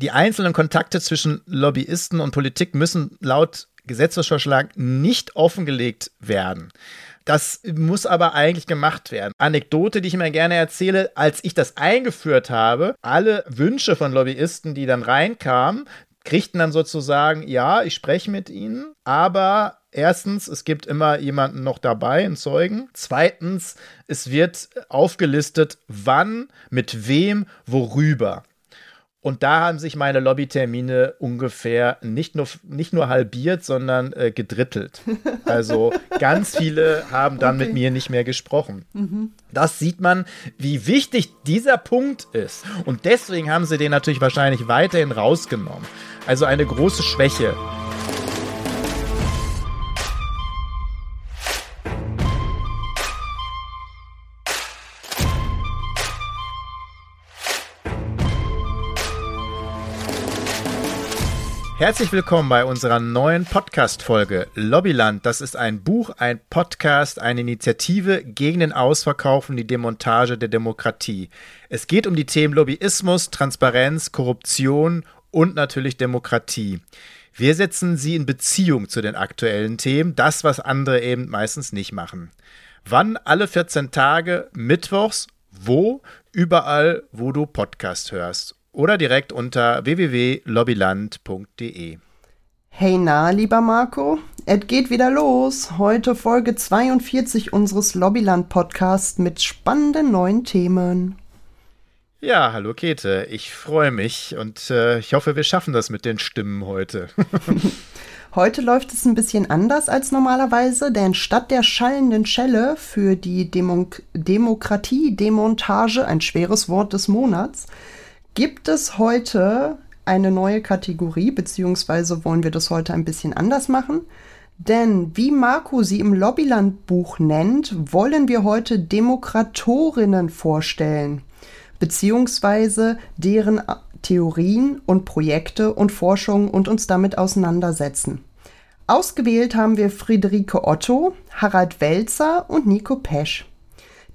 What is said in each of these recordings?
die einzelnen Kontakte zwischen Lobbyisten und Politik müssen laut Gesetzesvorschlag nicht offengelegt werden. Das muss aber eigentlich gemacht werden. Anekdote, die ich immer gerne erzähle, als ich das eingeführt habe, alle Wünsche von Lobbyisten, die dann reinkamen, kriegten dann sozusagen, ja, ich spreche mit ihnen, aber erstens, es gibt immer jemanden noch dabei, einen Zeugen. Zweitens, es wird aufgelistet, wann, mit wem, worüber. Und da haben sich meine Lobbytermine ungefähr nicht nur, nicht nur halbiert, sondern äh, gedrittelt. Also ganz viele haben dann okay. mit mir nicht mehr gesprochen. Mhm. Das sieht man, wie wichtig dieser Punkt ist. Und deswegen haben sie den natürlich wahrscheinlich weiterhin rausgenommen. Also eine große Schwäche. Herzlich willkommen bei unserer neuen Podcast-Folge Lobbyland. Das ist ein Buch, ein Podcast, eine Initiative gegen den Ausverkauf und die Demontage der Demokratie. Es geht um die Themen Lobbyismus, Transparenz, Korruption und natürlich Demokratie. Wir setzen sie in Beziehung zu den aktuellen Themen, das, was andere eben meistens nicht machen. Wann? Alle 14 Tage, mittwochs, wo? Überall, wo du Podcast hörst oder direkt unter www.lobbyland.de. Hey na, lieber Marco, es geht wieder los. Heute Folge 42 unseres Lobbyland Podcasts mit spannenden neuen Themen. Ja, hallo Käthe, ich freue mich und äh, ich hoffe, wir schaffen das mit den Stimmen heute. Heute läuft es ein bisschen anders als normalerweise, denn statt der schallenden Schelle für die Demo Demokratie-Demontage, ein schweres Wort des Monats, gibt es heute eine neue Kategorie, beziehungsweise wollen wir das heute ein bisschen anders machen. Denn wie Marco sie im Lobbyland-Buch nennt, wollen wir heute Demokratorinnen vorstellen, beziehungsweise deren Theorien und Projekte und Forschungen und uns damit auseinandersetzen. Ausgewählt haben wir Friederike Otto, Harald Welzer und Nico Pesch.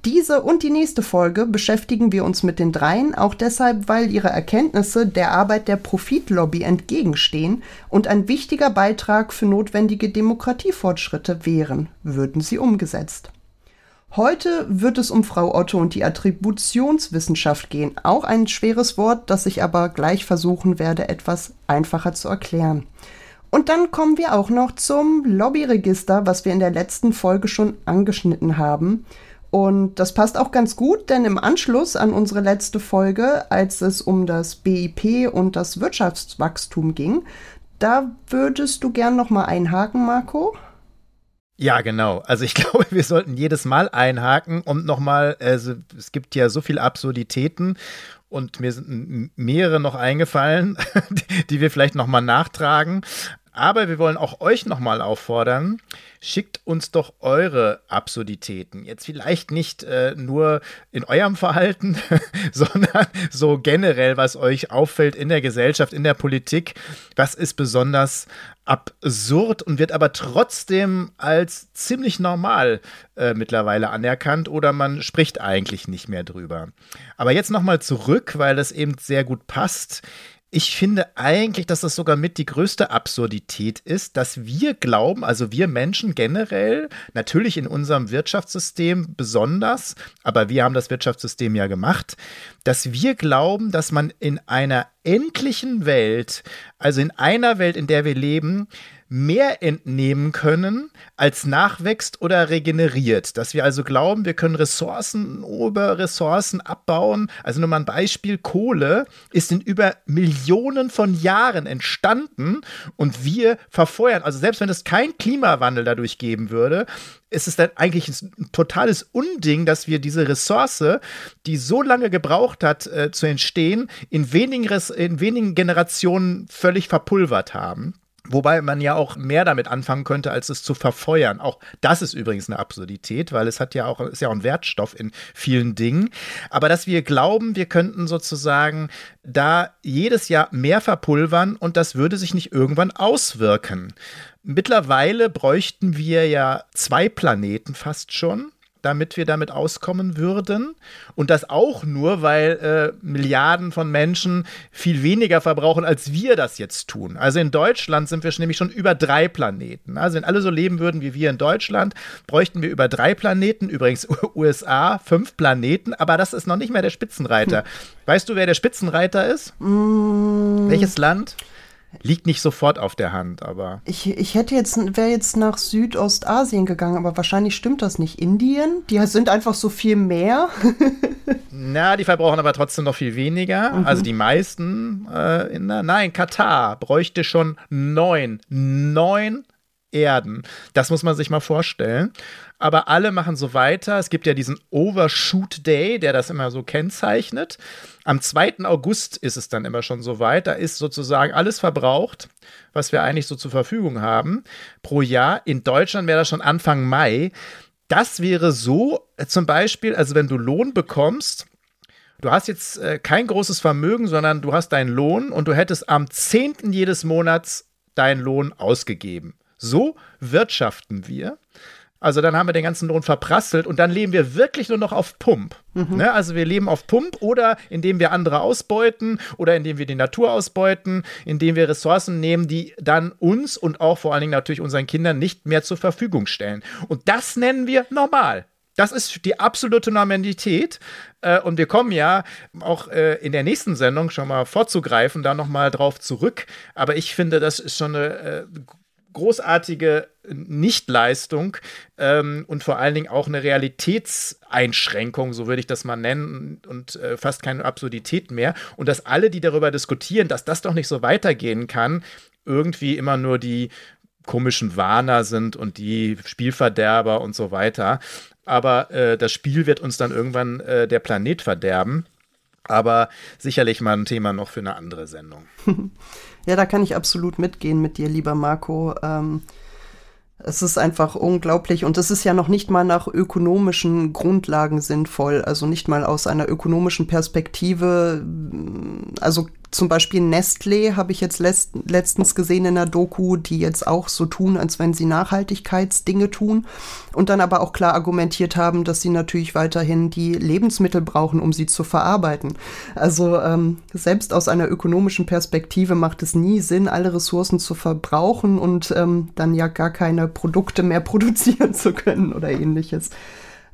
Diese und die nächste Folge beschäftigen wir uns mit den dreien, auch deshalb, weil ihre Erkenntnisse der Arbeit der Profitlobby entgegenstehen und ein wichtiger Beitrag für notwendige Demokratiefortschritte wären, würden sie umgesetzt. Heute wird es um Frau Otto und die Attributionswissenschaft gehen, auch ein schweres Wort, das ich aber gleich versuchen werde, etwas einfacher zu erklären. Und dann kommen wir auch noch zum Lobbyregister, was wir in der letzten Folge schon angeschnitten haben. Und das passt auch ganz gut, denn im Anschluss an unsere letzte Folge, als es um das BIP und das Wirtschaftswachstum ging, da würdest du gern noch mal einhaken, Marco? Ja, genau. Also ich glaube, wir sollten jedes Mal einhaken und nochmal, also es gibt ja so viele Absurditäten und mir sind mehrere noch eingefallen, die wir vielleicht nochmal nachtragen. Aber wir wollen auch euch nochmal auffordern, schickt uns doch eure Absurditäten. Jetzt vielleicht nicht äh, nur in eurem Verhalten, sondern so generell, was euch auffällt in der Gesellschaft, in der Politik. Was ist besonders absurd und wird aber trotzdem als ziemlich normal äh, mittlerweile anerkannt oder man spricht eigentlich nicht mehr drüber. Aber jetzt nochmal zurück, weil das eben sehr gut passt ich finde eigentlich, dass das sogar mit die größte Absurdität ist, dass wir glauben, also wir Menschen generell, natürlich in unserem Wirtschaftssystem besonders, aber wir haben das Wirtschaftssystem ja gemacht, dass wir glauben, dass man in einer endlichen Welt, also in einer Welt, in der wir leben, mehr entnehmen können, als nachwächst oder regeneriert. Dass wir also glauben, wir können Ressourcen über Ressourcen abbauen. Also nur mal ein Beispiel, Kohle ist in über Millionen von Jahren entstanden und wir verfeuern. Also selbst wenn es kein Klimawandel dadurch geben würde, ist es dann eigentlich ein totales Unding, dass wir diese Ressource, die so lange gebraucht hat äh, zu entstehen, in wenigen, in wenigen Generationen völlig verpulvert haben. Wobei man ja auch mehr damit anfangen könnte, als es zu verfeuern. Auch das ist übrigens eine Absurdität, weil es hat ja auch, ist ja auch ein Wertstoff in vielen Dingen. Aber dass wir glauben, wir könnten sozusagen da jedes Jahr mehr verpulvern und das würde sich nicht irgendwann auswirken. Mittlerweile bräuchten wir ja zwei Planeten fast schon damit wir damit auskommen würden. Und das auch nur, weil äh, Milliarden von Menschen viel weniger verbrauchen, als wir das jetzt tun. Also in Deutschland sind wir nämlich schon über drei Planeten. Also wenn alle so leben würden wie wir in Deutschland, bräuchten wir über drei Planeten. Übrigens USA fünf Planeten, aber das ist noch nicht mehr der Spitzenreiter. Hm. Weißt du, wer der Spitzenreiter ist? Mm. Welches Land? Liegt nicht sofort auf der Hand, aber. Ich, ich hätte jetzt, wäre jetzt nach Südostasien gegangen, aber wahrscheinlich stimmt das nicht. Indien? Die sind einfach so viel mehr. Na, die verbrauchen aber trotzdem noch viel weniger. Mhm. Also die meisten äh, in der, nein, Katar bräuchte schon neun, neun Erden. Das muss man sich mal vorstellen. Aber alle machen so weiter. Es gibt ja diesen Overshoot Day, der das immer so kennzeichnet. Am 2. August ist es dann immer schon so weit. Da ist sozusagen alles verbraucht, was wir eigentlich so zur Verfügung haben pro Jahr. In Deutschland wäre das schon Anfang Mai. Das wäre so, äh, zum Beispiel, also wenn du Lohn bekommst, du hast jetzt äh, kein großes Vermögen, sondern du hast deinen Lohn und du hättest am 10. jedes Monats deinen Lohn ausgegeben. So wirtschaften wir. Also dann haben wir den ganzen Lohn verprasselt und dann leben wir wirklich nur noch auf Pump. Mhm. Ne? Also wir leben auf Pump oder indem wir andere ausbeuten oder indem wir die Natur ausbeuten, indem wir Ressourcen nehmen, die dann uns und auch vor allen Dingen natürlich unseren Kindern nicht mehr zur Verfügung stellen. Und das nennen wir normal. Das ist die absolute Normalität. Äh, und wir kommen ja auch äh, in der nächsten Sendung schon mal vorzugreifen, da nochmal drauf zurück. Aber ich finde, das ist schon eine äh, großartige Nichtleistung ähm, und vor allen Dingen auch eine Realitätseinschränkung, so würde ich das mal nennen, und äh, fast keine Absurdität mehr. Und dass alle, die darüber diskutieren, dass das doch nicht so weitergehen kann, irgendwie immer nur die komischen Warner sind und die Spielverderber und so weiter. Aber äh, das Spiel wird uns dann irgendwann äh, der Planet verderben. Aber sicherlich mal ein Thema noch für eine andere Sendung. Ja, da kann ich absolut mitgehen mit dir, lieber Marco. Ähm, es ist einfach unglaublich und es ist ja noch nicht mal nach ökonomischen Grundlagen sinnvoll, also nicht mal aus einer ökonomischen Perspektive. Also zum Beispiel Nestlé habe ich jetzt letztens gesehen in der Doku, die jetzt auch so tun, als wenn sie Nachhaltigkeitsdinge tun und dann aber auch klar argumentiert haben, dass sie natürlich weiterhin die Lebensmittel brauchen, um sie zu verarbeiten. Also ähm, selbst aus einer ökonomischen Perspektive macht es nie Sinn, alle Ressourcen zu verbrauchen und ähm, dann ja gar keine Produkte mehr produzieren zu können oder ähnliches.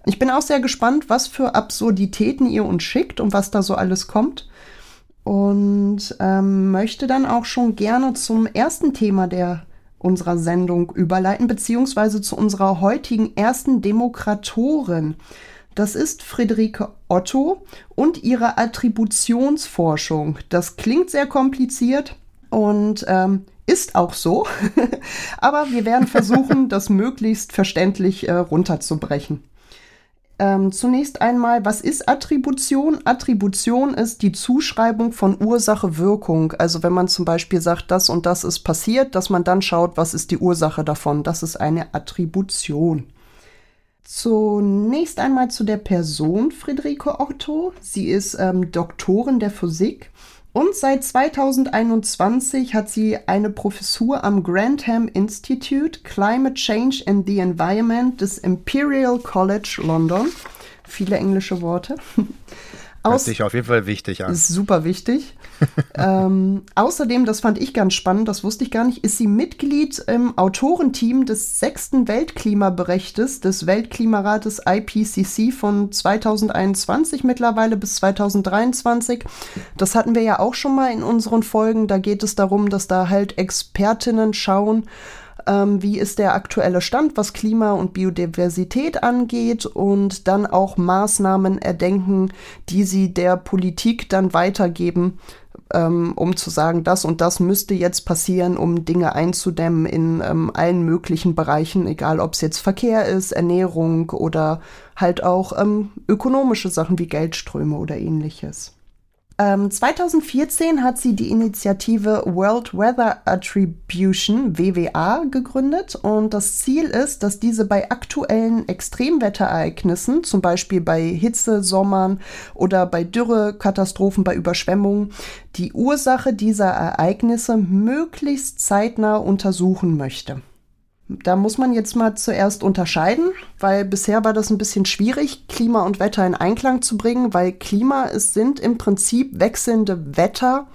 Ich bin auch sehr gespannt, was für Absurditäten ihr uns schickt und was da so alles kommt und ähm, möchte dann auch schon gerne zum ersten Thema der unserer Sendung überleiten, beziehungsweise zu unserer heutigen ersten Demokratorin. Das ist Friederike Otto und ihre Attributionsforschung. Das klingt sehr kompliziert und ähm, ist auch so, aber wir werden versuchen, das möglichst verständlich äh, runterzubrechen. Ähm, zunächst einmal, was ist Attribution? Attribution ist die Zuschreibung von Ursache-Wirkung. Also wenn man zum Beispiel sagt, das und das ist passiert, dass man dann schaut, was ist die Ursache davon. Das ist eine Attribution. Zunächst einmal zu der Person Friederike Otto. Sie ist ähm, Doktorin der Physik und seit 2021 hat sie eine Professur am Grantham Institute Climate Change and the Environment des Imperial College London. Viele englische Worte. Aus, Hört sich auf jeden Fall wichtig an. Ist super wichtig. ähm, außerdem, das fand ich ganz spannend, das wusste ich gar nicht, ist sie Mitglied im Autorenteam des sechsten Weltklimaberichtes des Weltklimarates IPCC von 2021 mittlerweile bis 2023. Das hatten wir ja auch schon mal in unseren Folgen. Da geht es darum, dass da halt Expertinnen schauen, ähm, wie ist der aktuelle Stand, was Klima und Biodiversität angeht und dann auch Maßnahmen erdenken, die sie der Politik dann weitergeben, ähm, um zu sagen, das und das müsste jetzt passieren, um Dinge einzudämmen in ähm, allen möglichen Bereichen, egal ob es jetzt Verkehr ist, Ernährung oder halt auch ähm, ökonomische Sachen wie Geldströme oder ähnliches. 2014 ähm, hat sie die Initiative World Weather Attribution WWA gegründet und das Ziel ist, dass diese bei aktuellen Extremwetterereignissen, zum Beispiel bei Hitze, Sommern oder bei Dürre, Katastrophen, bei Überschwemmungen, die Ursache dieser Ereignisse möglichst zeitnah untersuchen möchte. Da muss man jetzt mal zuerst unterscheiden, weil bisher war das ein bisschen schwierig, Klima und Wetter in Einklang zu bringen, weil Klima es sind im Prinzip wechselnde Wetter,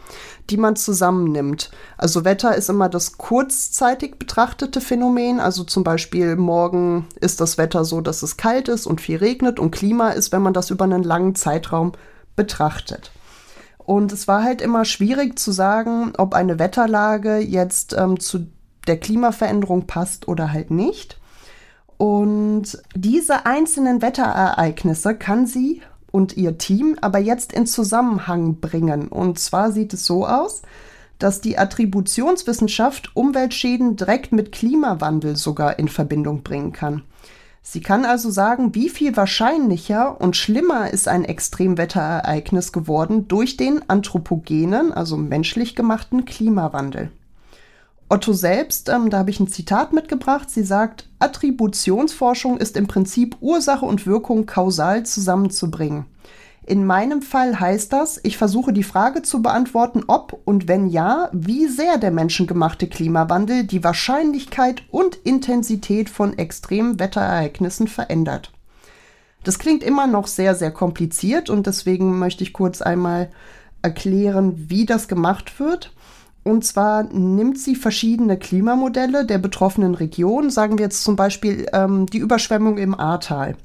die man zusammennimmt. Also Wetter ist immer das kurzzeitig betrachtete Phänomen. Also zum Beispiel morgen ist das Wetter so, dass es kalt ist und viel regnet und Klima ist, wenn man das über einen langen Zeitraum betrachtet. Und es war halt immer schwierig zu sagen, ob eine Wetterlage jetzt ähm, zu der Klimaveränderung passt oder halt nicht. Und diese einzelnen Wetterereignisse kann sie und ihr Team aber jetzt in Zusammenhang bringen. Und zwar sieht es so aus, dass die Attributionswissenschaft Umweltschäden direkt mit Klimawandel sogar in Verbindung bringen kann. Sie kann also sagen, wie viel wahrscheinlicher und schlimmer ist ein Extremwetterereignis geworden durch den anthropogenen, also menschlich gemachten Klimawandel. Otto selbst, ähm, da habe ich ein Zitat mitgebracht, sie sagt, Attributionsforschung ist im Prinzip Ursache und Wirkung kausal zusammenzubringen. In meinem Fall heißt das, ich versuche die Frage zu beantworten, ob und wenn ja, wie sehr der menschengemachte Klimawandel die Wahrscheinlichkeit und Intensität von extremen Wetterereignissen verändert. Das klingt immer noch sehr, sehr kompliziert und deswegen möchte ich kurz einmal erklären, wie das gemacht wird. Und zwar nimmt sie verschiedene Klimamodelle der betroffenen Region, sagen wir jetzt zum Beispiel ähm, die Überschwemmung im Ahrtal.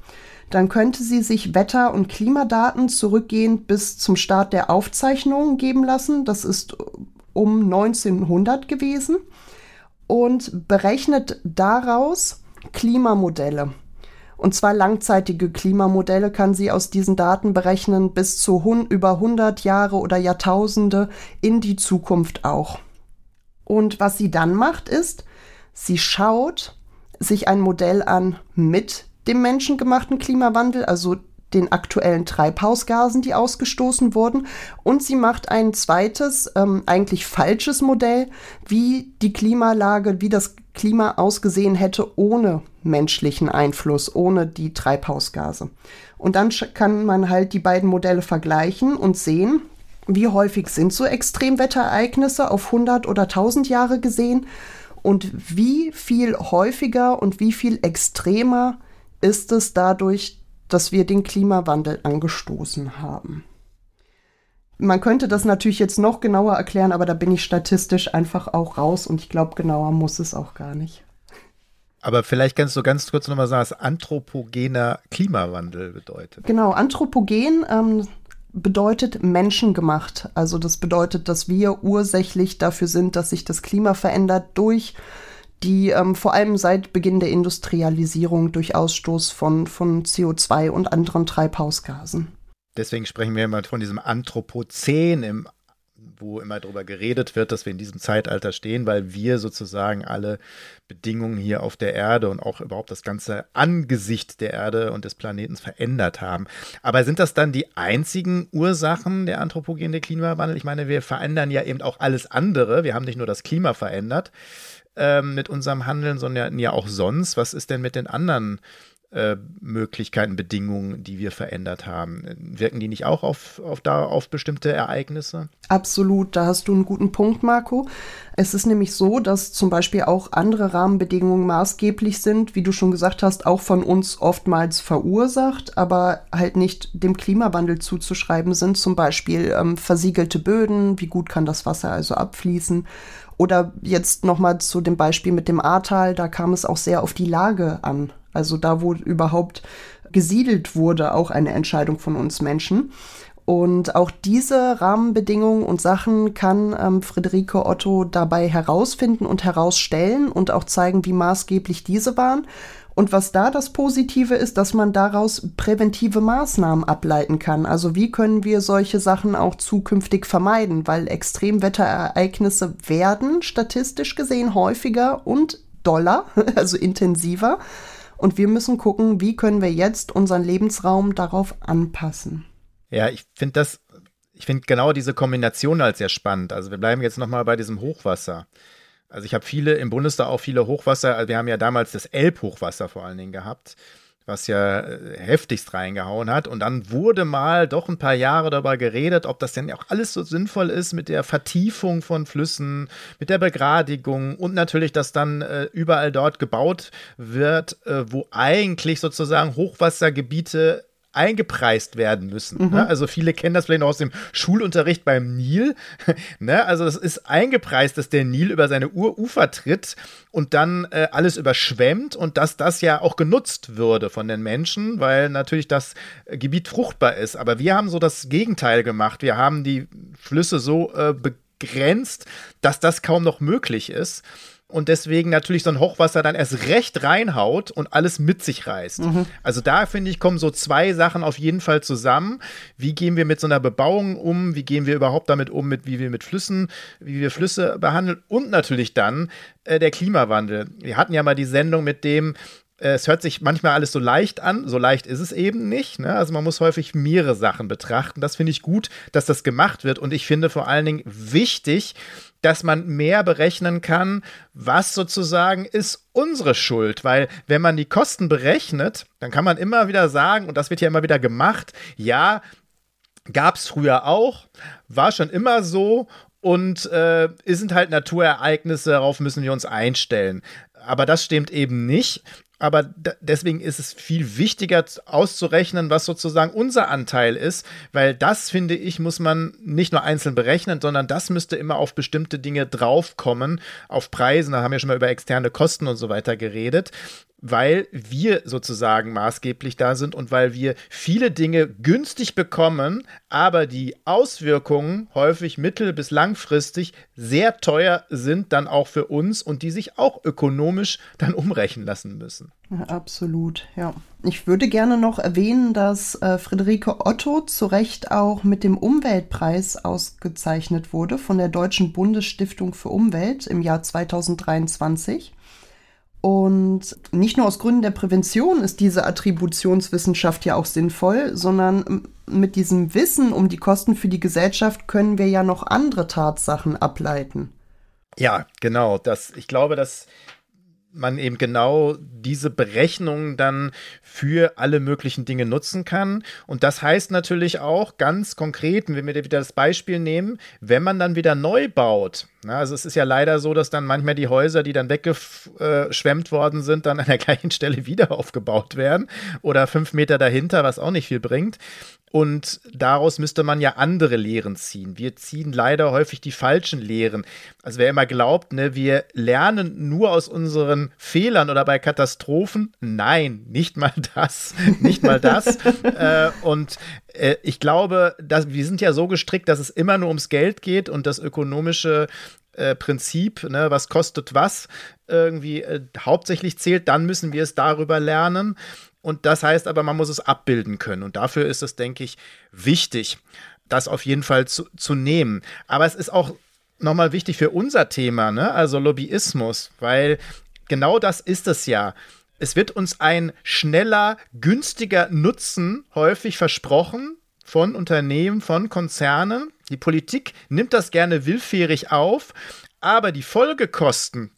Dann könnte sie sich Wetter- und Klimadaten zurückgehend bis zum Start der Aufzeichnungen geben lassen. Das ist um 1900 gewesen. Und berechnet daraus Klimamodelle. Und zwar langzeitige Klimamodelle kann sie aus diesen Daten berechnen bis zu über 100 Jahre oder Jahrtausende in die Zukunft auch. Und was sie dann macht, ist, sie schaut sich ein Modell an mit dem menschengemachten Klimawandel, also den aktuellen Treibhausgasen, die ausgestoßen wurden. Und sie macht ein zweites, ähm, eigentlich falsches Modell, wie die Klimalage, wie das Klima ausgesehen hätte ohne menschlichen Einfluss, ohne die Treibhausgase. Und dann kann man halt die beiden Modelle vergleichen und sehen, wie häufig sind so Extremwetterereignisse auf 100 oder 1000 Jahre gesehen und wie viel häufiger und wie viel extremer ist es dadurch, dass wir den Klimawandel angestoßen haben. Man könnte das natürlich jetzt noch genauer erklären, aber da bin ich statistisch einfach auch raus und ich glaube, genauer muss es auch gar nicht. Aber vielleicht kannst du ganz kurz nochmal sagen, was anthropogener Klimawandel bedeutet. Genau, anthropogen ähm, bedeutet menschengemacht. Also das bedeutet, dass wir ursächlich dafür sind, dass sich das Klima verändert durch die ähm, vor allem seit Beginn der Industrialisierung durch Ausstoß von, von CO2 und anderen Treibhausgasen. Deswegen sprechen wir immer von diesem Anthropozän, im, wo immer darüber geredet wird, dass wir in diesem Zeitalter stehen, weil wir sozusagen alle Bedingungen hier auf der Erde und auch überhaupt das ganze Angesicht der Erde und des Planeten verändert haben. Aber sind das dann die einzigen Ursachen der anthropogene Klimawandel? Ich meine, wir verändern ja eben auch alles andere. Wir haben nicht nur das Klima verändert ähm, mit unserem Handeln, sondern ja auch sonst. Was ist denn mit den anderen äh, Möglichkeiten, Bedingungen, die wir verändert haben. Wirken die nicht auch auf, auf, da, auf bestimmte Ereignisse? Absolut, da hast du einen guten Punkt, Marco. Es ist nämlich so, dass zum Beispiel auch andere Rahmenbedingungen maßgeblich sind, wie du schon gesagt hast, auch von uns oftmals verursacht, aber halt nicht dem Klimawandel zuzuschreiben sind. Zum Beispiel ähm, versiegelte Böden, wie gut kann das Wasser also abfließen oder jetzt nochmal zu dem Beispiel mit dem Ahrtal, da kam es auch sehr auf die Lage an. Also da, wo überhaupt gesiedelt wurde, auch eine Entscheidung von uns Menschen. Und auch diese Rahmenbedingungen und Sachen kann ähm, Friederike Otto dabei herausfinden und herausstellen und auch zeigen, wie maßgeblich diese waren. Und was da das Positive ist, dass man daraus präventive Maßnahmen ableiten kann. Also wie können wir solche Sachen auch zukünftig vermeiden? Weil Extremwetterereignisse werden statistisch gesehen häufiger und doller, also intensiver. Und wir müssen gucken, wie können wir jetzt unseren Lebensraum darauf anpassen. Ja, ich finde das, ich finde genau diese Kombination als sehr spannend. Also wir bleiben jetzt nochmal bei diesem Hochwasser. Also ich habe viele im Bundestag auch viele Hochwasser. Also wir haben ja damals das Elbhochwasser vor allen Dingen gehabt. Was ja äh, heftigst reingehauen hat. Und dann wurde mal doch ein paar Jahre darüber geredet, ob das denn auch alles so sinnvoll ist mit der Vertiefung von Flüssen, mit der Begradigung und natürlich, dass dann äh, überall dort gebaut wird, äh, wo eigentlich sozusagen Hochwassergebiete eingepreist werden müssen. Mhm. Ne? Also viele kennen das vielleicht noch aus dem Schulunterricht beim Nil. ne? Also es ist eingepreist, dass der Nil über seine Urufer tritt und dann äh, alles überschwemmt und dass das ja auch genutzt würde von den Menschen, weil natürlich das Gebiet fruchtbar ist. Aber wir haben so das Gegenteil gemacht. Wir haben die Flüsse so äh, begrenzt, dass das kaum noch möglich ist und deswegen natürlich so ein Hochwasser dann erst recht reinhaut und alles mit sich reißt. Mhm. Also da finde ich, kommen so zwei Sachen auf jeden Fall zusammen. Wie gehen wir mit so einer Bebauung um? Wie gehen wir überhaupt damit um, mit, wie wir mit Flüssen, wie wir Flüsse behandeln? Und natürlich dann äh, der Klimawandel. Wir hatten ja mal die Sendung mit dem, äh, es hört sich manchmal alles so leicht an, so leicht ist es eben nicht. Ne? Also man muss häufig mehrere Sachen betrachten. Das finde ich gut, dass das gemacht wird. Und ich finde vor allen Dingen wichtig, dass man mehr berechnen kann, was sozusagen ist unsere Schuld. Weil wenn man die Kosten berechnet, dann kann man immer wieder sagen, und das wird ja immer wieder gemacht, ja, gab es früher auch, war schon immer so und äh, sind halt Naturereignisse, darauf müssen wir uns einstellen. Aber das stimmt eben nicht aber deswegen ist es viel wichtiger auszurechnen, was sozusagen unser Anteil ist, weil das, finde ich, muss man nicht nur einzeln berechnen, sondern das müsste immer auf bestimmte Dinge draufkommen, auf Preisen, da haben wir schon mal über externe Kosten und so weiter geredet weil wir sozusagen maßgeblich da sind und weil wir viele Dinge günstig bekommen, aber die Auswirkungen häufig mittel- bis langfristig sehr teuer sind dann auch für uns und die sich auch ökonomisch dann umrechnen lassen müssen. Absolut, ja. Ich würde gerne noch erwähnen, dass äh, Friederike Otto zu Recht auch mit dem Umweltpreis ausgezeichnet wurde von der Deutschen Bundesstiftung für Umwelt im Jahr 2023. Und nicht nur aus Gründen der Prävention ist diese Attributionswissenschaft ja auch sinnvoll, sondern mit diesem Wissen um die Kosten für die Gesellschaft können wir ja noch andere Tatsachen ableiten. Ja, genau. Das, ich glaube, dass man eben genau diese Berechnungen dann für alle möglichen Dinge nutzen kann. Und das heißt natürlich auch ganz konkret, wenn wir wieder das Beispiel nehmen, wenn man dann wieder neu baut. Na, also es ist ja leider so, dass dann manchmal die Häuser, die dann weggeschwemmt worden sind, dann an der gleichen Stelle wieder aufgebaut werden oder fünf Meter dahinter, was auch nicht viel bringt. Und daraus müsste man ja andere Lehren ziehen. Wir ziehen leider häufig die falschen Lehren. Also wer immer glaubt, ne, wir lernen nur aus unseren Fehlern oder bei Katastrophen, nein, nicht mal das, nicht mal das. äh, und äh, ich glaube, dass, wir sind ja so gestrickt, dass es immer nur ums Geld geht und das ökonomische äh, Prinzip, ne, was kostet was, irgendwie äh, hauptsächlich zählt, dann müssen wir es darüber lernen. Und das heißt aber, man muss es abbilden können. Und dafür ist es, denke ich, wichtig, das auf jeden Fall zu, zu nehmen. Aber es ist auch nochmal wichtig für unser Thema, ne? also Lobbyismus, weil genau das ist es ja. Es wird uns ein schneller, günstiger Nutzen häufig versprochen von Unternehmen, von Konzernen. Die Politik nimmt das gerne willfährig auf, aber die Folgekosten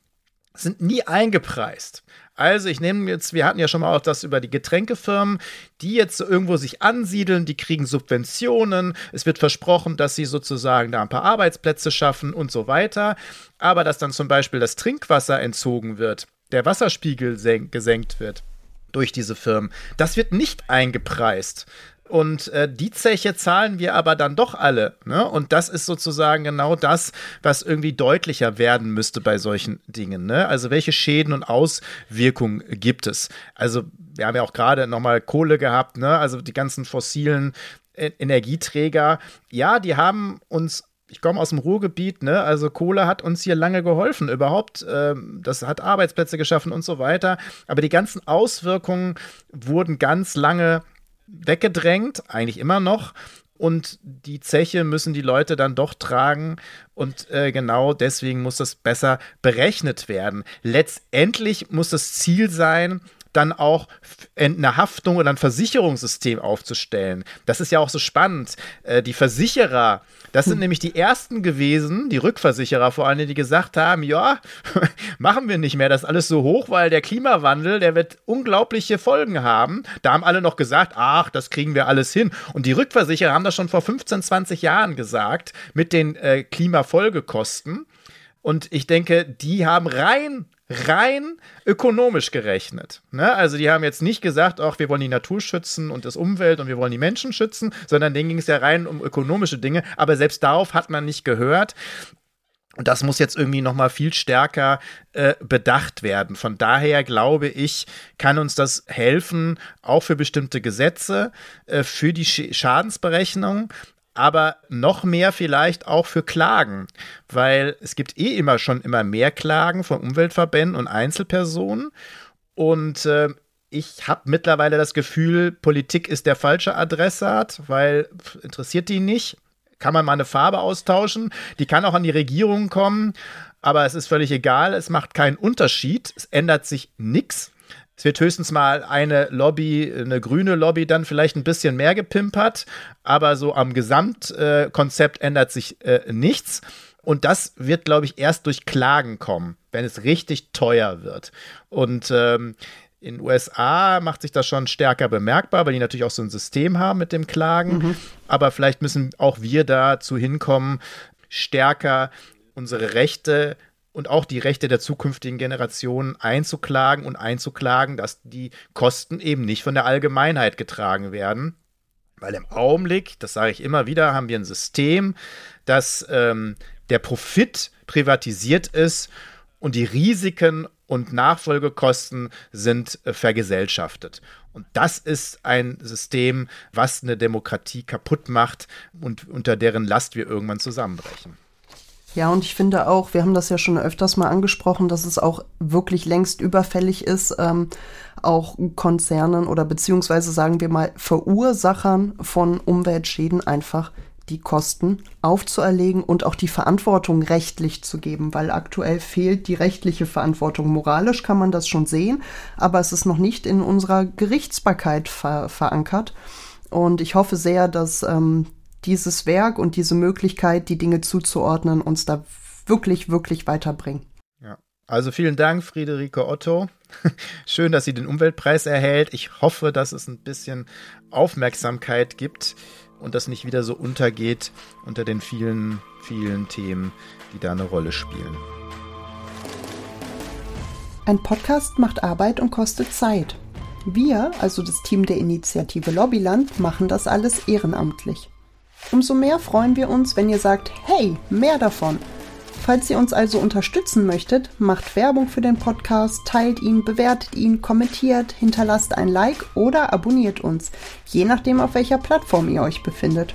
sind nie eingepreist. Also ich nehme jetzt, wir hatten ja schon mal auch das über die Getränkefirmen, die jetzt irgendwo sich ansiedeln, die kriegen Subventionen, es wird versprochen, dass sie sozusagen da ein paar Arbeitsplätze schaffen und so weiter, aber dass dann zum Beispiel das Trinkwasser entzogen wird, der Wasserspiegel gesenkt wird durch diese Firmen, das wird nicht eingepreist. Und äh, die Zeche zahlen wir aber dann doch alle. Ne? Und das ist sozusagen genau das, was irgendwie deutlicher werden müsste bei solchen Dingen. Ne? Also welche Schäden und Auswirkungen gibt es? Also wir haben ja auch gerade nochmal Kohle gehabt, ne? also die ganzen fossilen e Energieträger. Ja, die haben uns ich komme aus dem Ruhrgebiet, ne? Also Kohle hat uns hier lange geholfen, überhaupt. Ähm, das hat Arbeitsplätze geschaffen und so weiter. Aber die ganzen Auswirkungen wurden ganz lange weggedrängt, eigentlich immer noch. Und die Zeche müssen die Leute dann doch tragen. Und äh, genau deswegen muss das besser berechnet werden. Letztendlich muss das Ziel sein, dann auch eine Haftung oder ein Versicherungssystem aufzustellen. Das ist ja auch so spannend. Äh, die Versicherer, das sind hm. nämlich die ersten gewesen, die Rückversicherer vor allem, die gesagt haben, ja, machen wir nicht mehr, das alles so hoch, weil der Klimawandel, der wird unglaubliche Folgen haben. Da haben alle noch gesagt, ach, das kriegen wir alles hin. Und die Rückversicherer haben das schon vor 15, 20 Jahren gesagt, mit den äh, Klimafolgekosten. Und ich denke, die haben rein rein ökonomisch gerechnet. Ne? Also die haben jetzt nicht gesagt, ach, wir wollen die Natur schützen und das Umwelt und wir wollen die Menschen schützen, sondern denen ging es ja rein um ökonomische Dinge. Aber selbst darauf hat man nicht gehört. Und das muss jetzt irgendwie noch mal viel stärker äh, bedacht werden. Von daher glaube ich, kann uns das helfen, auch für bestimmte Gesetze, äh, für die Sch Schadensberechnung, aber noch mehr vielleicht auch für Klagen, weil es gibt eh immer schon immer mehr Klagen von Umweltverbänden und Einzelpersonen und äh, ich habe mittlerweile das Gefühl, Politik ist der falsche Adressat, weil pff, interessiert die nicht. Kann man mal eine Farbe austauschen, die kann auch an die Regierung kommen, aber es ist völlig egal, es macht keinen Unterschied, es ändert sich nichts. Es wird höchstens mal eine Lobby, eine grüne Lobby dann vielleicht ein bisschen mehr gepimpert, aber so am Gesamtkonzept äh, ändert sich äh, nichts. Und das wird, glaube ich, erst durch Klagen kommen, wenn es richtig teuer wird. Und ähm, in den USA macht sich das schon stärker bemerkbar, weil die natürlich auch so ein System haben mit dem Klagen. Mhm. Aber vielleicht müssen auch wir dazu hinkommen, stärker unsere Rechte und auch die Rechte der zukünftigen Generationen einzuklagen und einzuklagen, dass die Kosten eben nicht von der Allgemeinheit getragen werden. Weil im Augenblick, das sage ich immer wieder, haben wir ein System, dass ähm, der Profit privatisiert ist und die Risiken und Nachfolgekosten sind äh, vergesellschaftet. Und das ist ein System, was eine Demokratie kaputt macht und unter deren Last wir irgendwann zusammenbrechen. Ja, und ich finde auch, wir haben das ja schon öfters mal angesprochen, dass es auch wirklich längst überfällig ist, ähm, auch Konzernen oder beziehungsweise sagen wir mal Verursachern von Umweltschäden einfach die Kosten aufzuerlegen und auch die Verantwortung rechtlich zu geben, weil aktuell fehlt die rechtliche Verantwortung. Moralisch kann man das schon sehen, aber es ist noch nicht in unserer Gerichtsbarkeit ver verankert. Und ich hoffe sehr, dass ähm, dieses Werk und diese Möglichkeit, die Dinge zuzuordnen, uns da wirklich, wirklich weiterbringen. Ja. Also vielen Dank, Friederike Otto. Schön, dass sie den Umweltpreis erhält. Ich hoffe, dass es ein bisschen Aufmerksamkeit gibt und das nicht wieder so untergeht unter den vielen, vielen Themen, die da eine Rolle spielen. Ein Podcast macht Arbeit und kostet Zeit. Wir, also das Team der Initiative Lobbyland, machen das alles ehrenamtlich. Umso mehr freuen wir uns, wenn ihr sagt, hey, mehr davon. Falls ihr uns also unterstützen möchtet, macht Werbung für den Podcast, teilt ihn, bewertet ihn, kommentiert, hinterlasst ein Like oder abonniert uns, je nachdem auf welcher Plattform ihr euch befindet.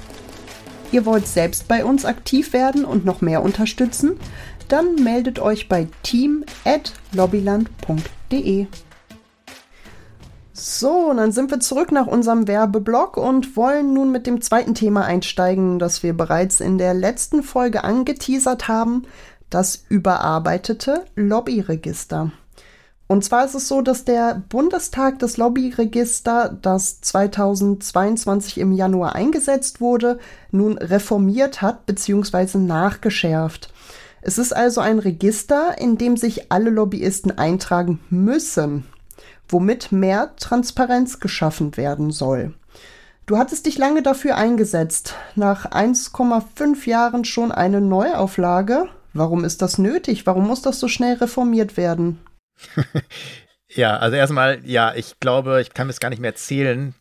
Ihr wollt selbst bei uns aktiv werden und noch mehr unterstützen? Dann meldet euch bei team@lobbyland.de. So, und dann sind wir zurück nach unserem Werbeblock und wollen nun mit dem zweiten Thema einsteigen, das wir bereits in der letzten Folge angeteasert haben, das überarbeitete Lobbyregister. Und zwar ist es so, dass der Bundestag das Lobbyregister, das 2022 im Januar eingesetzt wurde, nun reformiert hat bzw. nachgeschärft. Es ist also ein Register, in dem sich alle Lobbyisten eintragen müssen womit mehr Transparenz geschaffen werden soll. Du hattest dich lange dafür eingesetzt. Nach 1,5 Jahren schon eine Neuauflage. Warum ist das nötig? Warum muss das so schnell reformiert werden? ja, also erstmal, ja, ich glaube, ich kann es gar nicht mehr zählen.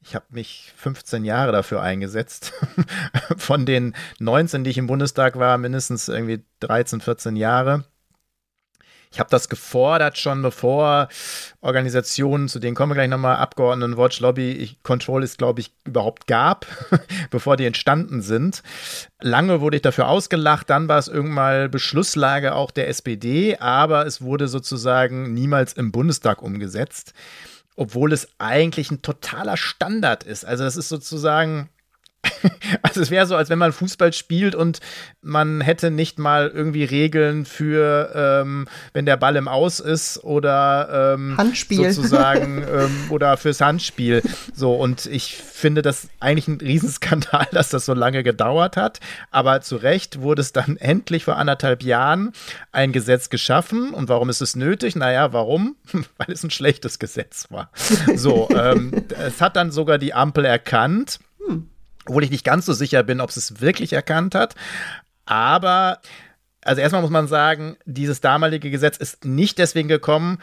Ich habe mich 15 Jahre dafür eingesetzt. Von den 19, die ich im Bundestag war, mindestens irgendwie 13, 14 Jahre. Ich habe das gefordert schon, bevor Organisationen, zu denen kommen wir gleich nochmal, Abgeordneten Watch Lobby Control es, glaube ich, überhaupt gab, bevor die entstanden sind. Lange wurde ich dafür ausgelacht, dann war es irgendwann Beschlusslage auch der SPD, aber es wurde sozusagen niemals im Bundestag umgesetzt, obwohl es eigentlich ein totaler Standard ist. Also das ist sozusagen also es wäre so, als wenn man Fußball spielt und man hätte nicht mal irgendwie Regeln für, ähm, wenn der Ball im Aus ist oder ähm, Handspiel sozusagen ähm, oder fürs Handspiel. So und ich finde das eigentlich ein Riesenskandal, dass das so lange gedauert hat. Aber zu Recht wurde es dann endlich vor anderthalb Jahren ein Gesetz geschaffen. Und warum ist es nötig? Naja, warum? Weil es ein schlechtes Gesetz war. So, ähm, es hat dann sogar die Ampel erkannt. Obwohl ich nicht ganz so sicher bin, ob es es wirklich erkannt hat. Aber, also erstmal muss man sagen, dieses damalige Gesetz ist nicht deswegen gekommen,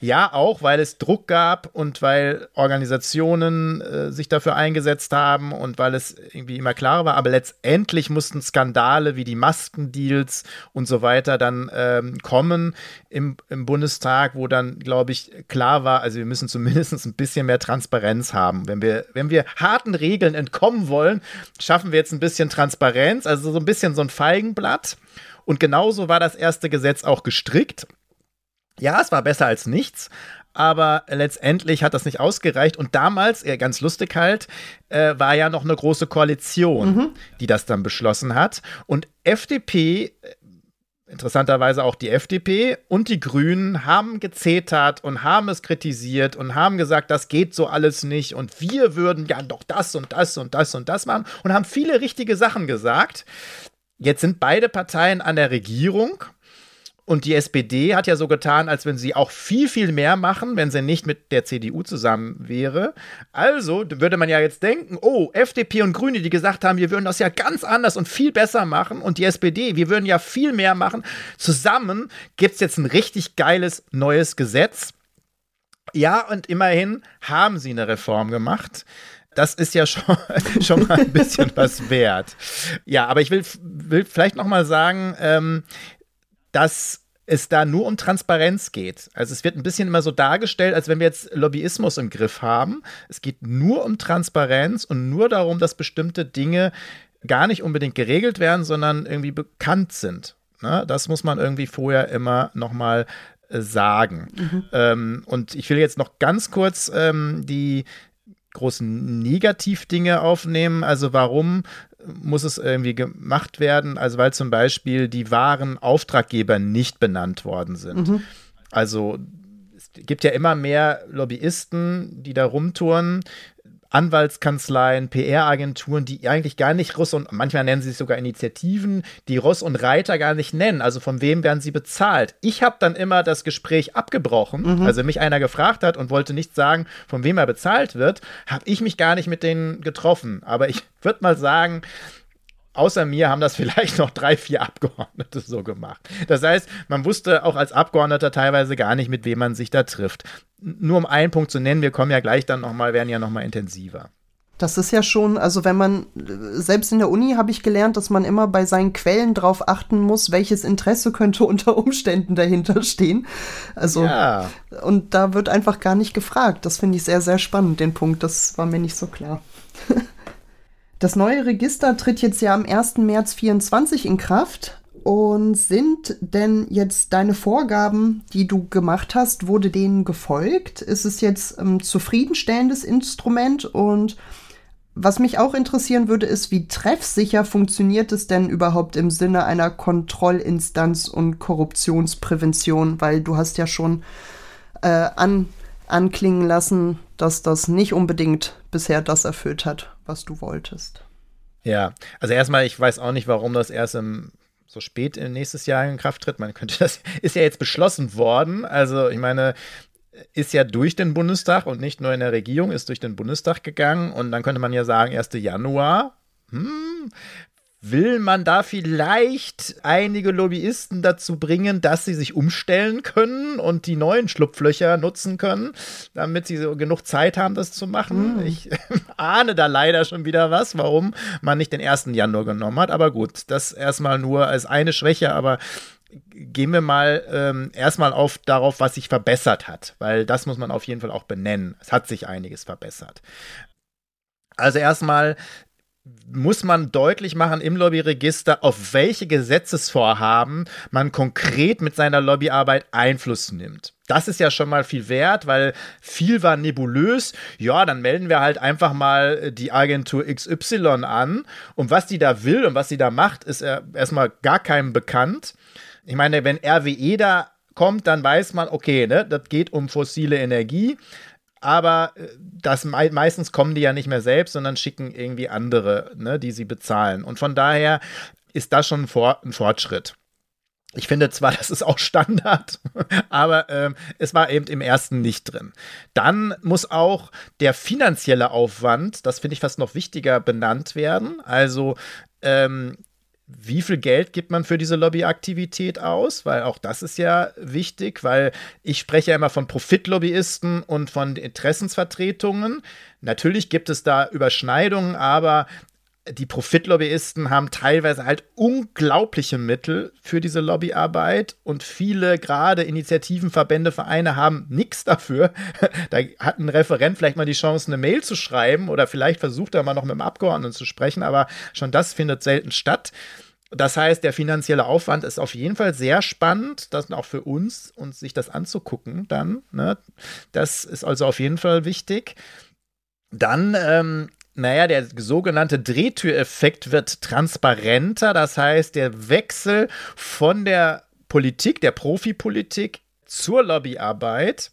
ja, auch weil es Druck gab und weil Organisationen äh, sich dafür eingesetzt haben und weil es irgendwie immer klarer war. Aber letztendlich mussten Skandale wie die Maskendeals und so weiter dann ähm, kommen im, im Bundestag, wo dann, glaube ich, klar war, also wir müssen zumindest ein bisschen mehr Transparenz haben. Wenn wir, wenn wir harten Regeln entkommen wollen, schaffen wir jetzt ein bisschen Transparenz, also so ein bisschen so ein Feigenblatt. Und genauso war das erste Gesetz auch gestrickt. Ja, es war besser als nichts, aber letztendlich hat das nicht ausgereicht. Und damals, ganz lustig halt, äh, war ja noch eine große Koalition, mhm. die das dann beschlossen hat. Und FDP, äh, interessanterweise auch die FDP und die Grünen haben gezetert und haben es kritisiert und haben gesagt, das geht so alles nicht und wir würden ja doch das und das und das und das machen und haben viele richtige Sachen gesagt. Jetzt sind beide Parteien an der Regierung und die SPD hat ja so getan, als wenn sie auch viel, viel mehr machen, wenn sie nicht mit der CDU zusammen wäre. Also würde man ja jetzt denken, oh, FDP und Grüne, die gesagt haben, wir würden das ja ganz anders und viel besser machen. Und die SPD, wir würden ja viel mehr machen. Zusammen gibt es jetzt ein richtig geiles neues Gesetz. Ja, und immerhin haben sie eine Reform gemacht. Das ist ja schon, schon mal ein bisschen was wert. Ja, aber ich will, will vielleicht noch mal sagen, ähm, dass es da nur um Transparenz geht. Also es wird ein bisschen immer so dargestellt, als wenn wir jetzt Lobbyismus im Griff haben. Es geht nur um Transparenz und nur darum, dass bestimmte Dinge gar nicht unbedingt geregelt werden, sondern irgendwie bekannt sind. Ne? Das muss man irgendwie vorher immer noch mal äh, sagen. Mhm. Ähm, und ich will jetzt noch ganz kurz ähm, die großen Negativdinge aufnehmen. Also warum muss es irgendwie gemacht werden? Also weil zum Beispiel die wahren Auftraggeber nicht benannt worden sind. Mhm. Also es gibt ja immer mehr Lobbyisten, die da rumtouren, Anwaltskanzleien, PR-Agenturen, die eigentlich gar nicht Russ und manchmal nennen sie sich sogar Initiativen, die Ross und Reiter gar nicht nennen. Also von wem werden sie bezahlt? Ich habe dann immer das Gespräch abgebrochen. Mhm. Also mich einer gefragt hat und wollte nicht sagen, von wem er bezahlt wird, habe ich mich gar nicht mit denen getroffen. Aber ich würde mal sagen, außer mir haben das vielleicht noch drei, vier Abgeordnete so gemacht. Das heißt, man wusste auch als Abgeordneter teilweise gar nicht, mit wem man sich da trifft. Nur um einen Punkt zu nennen, wir kommen ja gleich dann nochmal, werden ja nochmal intensiver. Das ist ja schon, also wenn man, selbst in der Uni habe ich gelernt, dass man immer bei seinen Quellen drauf achten muss, welches Interesse könnte unter Umständen dahinter stehen. Also, ja. und da wird einfach gar nicht gefragt. Das finde ich sehr, sehr spannend, den Punkt. Das war mir nicht so klar. Das neue Register tritt jetzt ja am 1. März 2024 in Kraft. Und sind denn jetzt deine Vorgaben, die du gemacht hast, wurde denen gefolgt? Ist es jetzt ein zufriedenstellendes Instrument? Und was mich auch interessieren würde, ist, wie treffsicher funktioniert es denn überhaupt im Sinne einer Kontrollinstanz und Korruptionsprävention? Weil du hast ja schon äh, an, anklingen lassen, dass das nicht unbedingt bisher das erfüllt hat, was du wolltest. Ja, also erstmal, ich weiß auch nicht, warum das erst im so spät nächstes Jahr in Kraft tritt. Man könnte das ist ja jetzt beschlossen worden. Also ich meine, ist ja durch den Bundestag und nicht nur in der Regierung, ist durch den Bundestag gegangen und dann könnte man ja sagen 1. Januar. Hm, Will man da vielleicht einige Lobbyisten dazu bringen, dass sie sich umstellen können und die neuen Schlupflöcher nutzen können, damit sie so genug Zeit haben, das zu machen? Mm. Ich ahne da leider schon wieder was, warum man nicht den 1. Januar genommen hat. Aber gut, das erstmal nur als eine Schwäche, aber gehen wir mal ähm, erstmal auf darauf, was sich verbessert hat, weil das muss man auf jeden Fall auch benennen. Es hat sich einiges verbessert. Also erstmal muss man deutlich machen im Lobbyregister, auf welche Gesetzesvorhaben man konkret mit seiner Lobbyarbeit Einfluss nimmt. Das ist ja schon mal viel wert, weil viel war nebulös. Ja, dann melden wir halt einfach mal die Agentur XY an. Und was die da will und was sie da macht, ist erstmal gar keinem bekannt. Ich meine, wenn RWE da kommt, dann weiß man, okay, ne, das geht um fossile Energie aber äh, das meistens kommen die ja nicht mehr selbst, sondern schicken irgendwie andere, ne, die sie bezahlen. Und von daher ist das schon ein, Vor ein Fortschritt. Ich finde zwar, das ist auch Standard, aber ähm, es war eben im ersten nicht drin. Dann muss auch der finanzielle Aufwand, das finde ich fast noch wichtiger, benannt werden. Also ähm, wie viel Geld gibt man für diese Lobbyaktivität aus? Weil auch das ist ja wichtig, weil ich spreche ja immer von Profitlobbyisten und von Interessensvertretungen. Natürlich gibt es da Überschneidungen, aber die Profitlobbyisten haben teilweise halt unglaubliche Mittel für diese Lobbyarbeit und viele gerade Initiativen, Verbände, Vereine haben nichts dafür. Da hat ein Referent vielleicht mal die Chance, eine Mail zu schreiben oder vielleicht versucht er mal noch mit dem Abgeordneten zu sprechen, aber schon das findet selten statt. Das heißt, der finanzielle Aufwand ist auf jeden Fall sehr spannend, das auch für uns, uns sich das anzugucken dann. Ne? Das ist also auf jeden Fall wichtig. Dann ähm, naja, der sogenannte Drehtüreffekt wird transparenter. Das heißt, der Wechsel von der Politik, der Profipolitik zur Lobbyarbeit.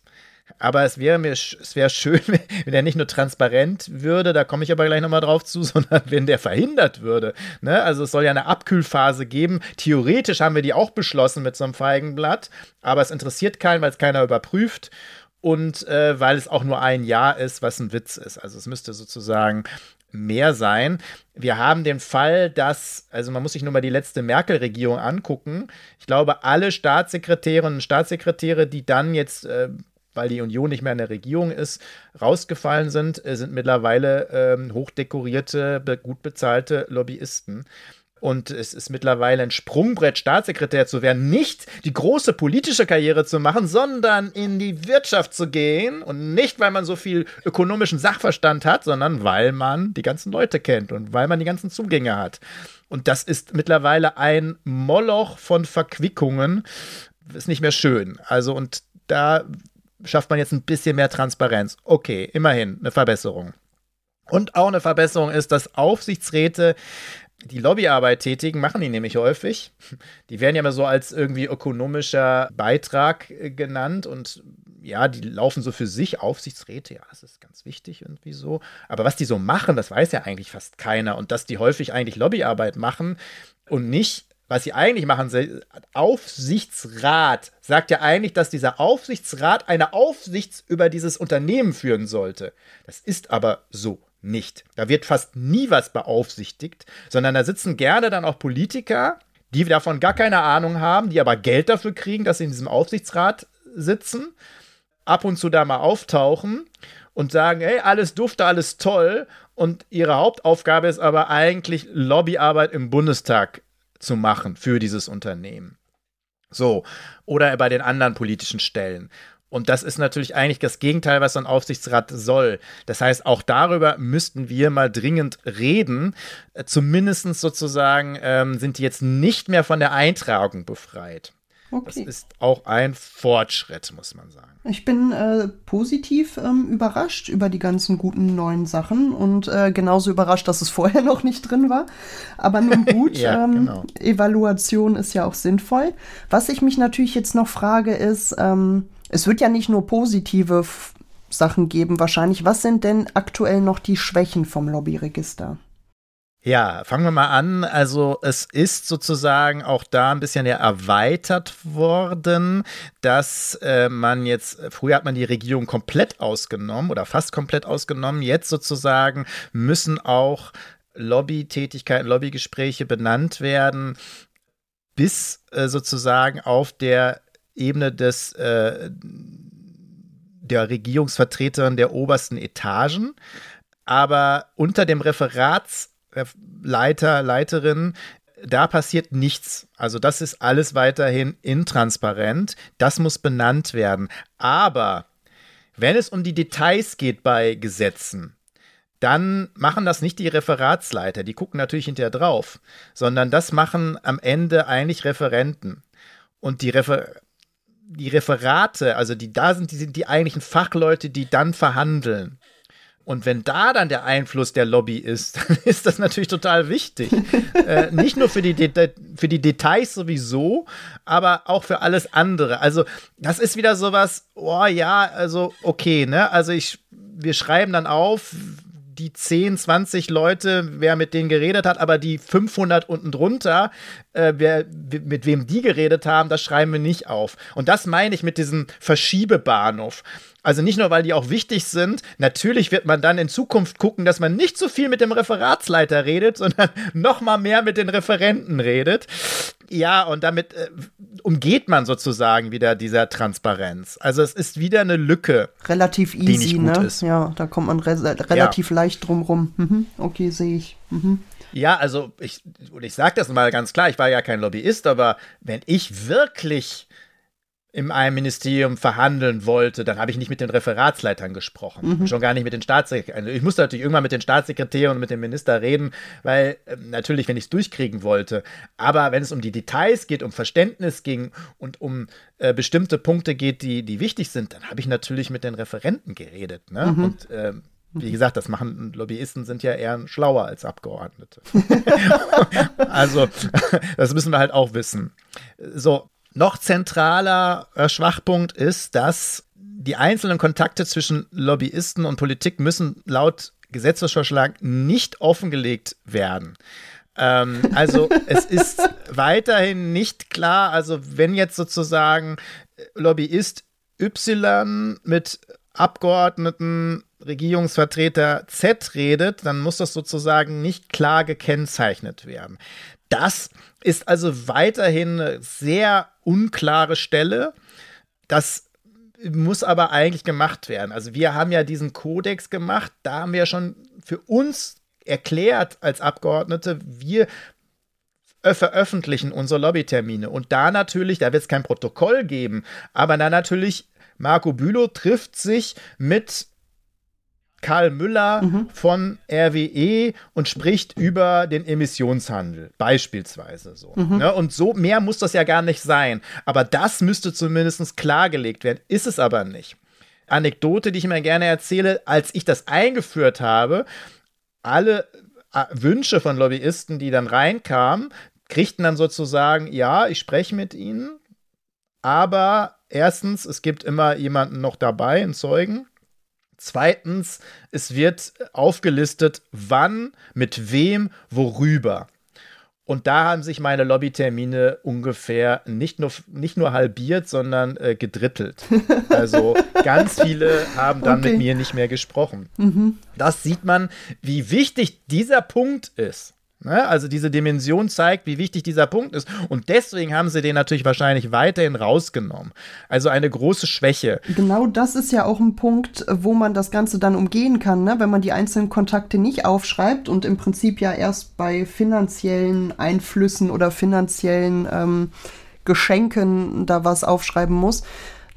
Aber es wäre mir es wäre schön, wenn er nicht nur transparent würde, da komme ich aber gleich nochmal drauf zu, sondern wenn der verhindert würde. Ne? Also es soll ja eine Abkühlphase geben. Theoretisch haben wir die auch beschlossen mit so einem Feigenblatt, aber es interessiert keinen, weil es keiner überprüft und äh, weil es auch nur ein Jahr ist, was ein Witz ist. Also es müsste sozusagen mehr sein. Wir haben den Fall, dass, also man muss sich nur mal die letzte Merkel-Regierung angucken. Ich glaube, alle Staatssekretärinnen und Staatssekretäre, die dann jetzt, äh, weil die Union nicht mehr in der Regierung ist, rausgefallen sind, äh, sind mittlerweile äh, hochdekorierte, gut bezahlte Lobbyisten. Und es ist mittlerweile ein Sprungbrett, Staatssekretär zu werden, nicht die große politische Karriere zu machen, sondern in die Wirtschaft zu gehen. Und nicht, weil man so viel ökonomischen Sachverstand hat, sondern weil man die ganzen Leute kennt und weil man die ganzen Zugänge hat. Und das ist mittlerweile ein Moloch von Verquickungen. Ist nicht mehr schön. Also, und da schafft man jetzt ein bisschen mehr Transparenz. Okay, immerhin eine Verbesserung. Und auch eine Verbesserung ist, dass Aufsichtsräte die Lobbyarbeit tätigen, machen die nämlich häufig. Die werden ja immer so als irgendwie ökonomischer Beitrag äh, genannt und ja, die laufen so für sich, Aufsichtsräte, ja, das ist ganz wichtig irgendwie so. Aber was die so machen, das weiß ja eigentlich fast keiner. Und dass die häufig eigentlich Lobbyarbeit machen und nicht, was sie eigentlich machen, Aufsichtsrat sagt ja eigentlich, dass dieser Aufsichtsrat eine Aufsicht über dieses Unternehmen führen sollte. Das ist aber so nicht. Da wird fast nie was beaufsichtigt, sondern da sitzen gerne dann auch Politiker, die davon gar keine Ahnung haben, die aber Geld dafür kriegen, dass sie in diesem Aufsichtsrat sitzen, ab und zu da mal auftauchen und sagen, hey, alles dufte, alles toll. Und ihre Hauptaufgabe ist aber eigentlich Lobbyarbeit im Bundestag zu machen für dieses Unternehmen. So, oder bei den anderen politischen Stellen. Und das ist natürlich eigentlich das Gegenteil, was ein Aufsichtsrat soll. Das heißt, auch darüber müssten wir mal dringend reden. Äh, Zumindest sozusagen ähm, sind die jetzt nicht mehr von der Eintragung befreit. Okay. Das ist auch ein Fortschritt, muss man sagen. Ich bin äh, positiv ähm, überrascht über die ganzen guten neuen Sachen und äh, genauso überrascht, dass es vorher noch nicht drin war. Aber nun gut, ja, ähm, genau. Evaluation ist ja auch sinnvoll. Was ich mich natürlich jetzt noch frage, ist, ähm, es wird ja nicht nur positive Sachen geben wahrscheinlich. Was sind denn aktuell noch die Schwächen vom Lobbyregister? Ja, fangen wir mal an. Also es ist sozusagen auch da ein bisschen erweitert worden, dass äh, man jetzt, früher hat man die Regierung komplett ausgenommen oder fast komplett ausgenommen. Jetzt sozusagen müssen auch Lobbytätigkeiten, Lobbygespräche benannt werden, bis äh, sozusagen auf der Ebene des äh, der Regierungsvertreterin der obersten Etagen. Aber unter dem Referatsleiter, Leiterin, da passiert nichts. Also das ist alles weiterhin intransparent. Das muss benannt werden. Aber wenn es um die Details geht bei Gesetzen, dann machen das nicht die Referatsleiter, die gucken natürlich hinterher drauf, sondern das machen am Ende eigentlich Referenten. Und die, Refer die Referate, also die da sind, die sind die eigentlichen Fachleute, die dann verhandeln. Und wenn da dann der Einfluss der Lobby ist, dann ist das natürlich total wichtig. äh, nicht nur für die, für die Details sowieso, aber auch für alles andere. Also, das ist wieder sowas, oh ja, also, okay, ne? Also, ich, wir schreiben dann auf, die 10, 20 Leute, wer mit denen geredet hat, aber die 500 unten drunter, äh, wer, mit wem die geredet haben, das schreiben wir nicht auf. Und das meine ich mit diesem Verschiebebahnhof. Also nicht nur, weil die auch wichtig sind, natürlich wird man dann in Zukunft gucken, dass man nicht so viel mit dem Referatsleiter redet, sondern noch mal mehr mit den Referenten redet. Ja, und damit äh, umgeht man sozusagen wieder dieser Transparenz. Also es ist wieder eine Lücke. Relativ easy, ne? Ist. Ja, da kommt man re relativ ja. leicht drum rum. Mhm. Okay, sehe ich. Mhm. Ja, also ich, und ich sage das mal ganz klar, ich war ja kein Lobbyist, aber wenn ich wirklich in einem Ministerium verhandeln wollte, dann habe ich nicht mit den Referatsleitern gesprochen, mhm. schon gar nicht mit den Staatssekretären. Also ich musste natürlich irgendwann mit den Staatssekretären und mit dem Minister reden, weil äh, natürlich, wenn ich es durchkriegen wollte, aber wenn es um die Details geht, um Verständnis ging und um äh, bestimmte Punkte geht, die, die wichtig sind, dann habe ich natürlich mit den Referenten geredet. Ne? Mhm. Und äh, wie gesagt, das machen Lobbyisten sind ja eher schlauer als Abgeordnete. also, das müssen wir halt auch wissen. So, noch zentraler äh, Schwachpunkt ist, dass die einzelnen Kontakte zwischen Lobbyisten und Politik müssen laut Gesetzesvorschlag nicht offengelegt werden. Ähm, also es ist weiterhin nicht klar, also wenn jetzt sozusagen Lobbyist Y mit Abgeordneten Regierungsvertreter Z redet, dann muss das sozusagen nicht klar gekennzeichnet werden. Das ist also weiterhin eine sehr unklare Stelle. Das muss aber eigentlich gemacht werden. Also wir haben ja diesen Kodex gemacht, da haben wir schon für uns erklärt als Abgeordnete, wir veröffentlichen unsere Lobbytermine. Und da natürlich, da wird es kein Protokoll geben, aber da natürlich Marco Bülow trifft sich mit Karl Müller mhm. von RWE und spricht über den Emissionshandel, beispielsweise so. Mhm. Ne? Und so mehr muss das ja gar nicht sein. Aber das müsste zumindest klargelegt werden, ist es aber nicht. Anekdote, die ich mir gerne erzähle, als ich das eingeführt habe, alle äh, Wünsche von Lobbyisten, die dann reinkamen, kriegten dann sozusagen, ja, ich spreche mit ihnen, aber erstens, es gibt immer jemanden noch dabei, einen Zeugen. Zweitens, es wird aufgelistet, wann, mit wem, worüber. Und da haben sich meine Lobbytermine ungefähr nicht nur, nicht nur halbiert, sondern äh, gedrittelt. Also ganz viele haben dann okay. mit mir nicht mehr gesprochen. Mhm. Das sieht man, wie wichtig dieser Punkt ist. Ne? Also diese Dimension zeigt, wie wichtig dieser Punkt ist. Und deswegen haben sie den natürlich wahrscheinlich weiterhin rausgenommen. Also eine große Schwäche. Genau das ist ja auch ein Punkt, wo man das Ganze dann umgehen kann, ne? wenn man die einzelnen Kontakte nicht aufschreibt und im Prinzip ja erst bei finanziellen Einflüssen oder finanziellen ähm, Geschenken da was aufschreiben muss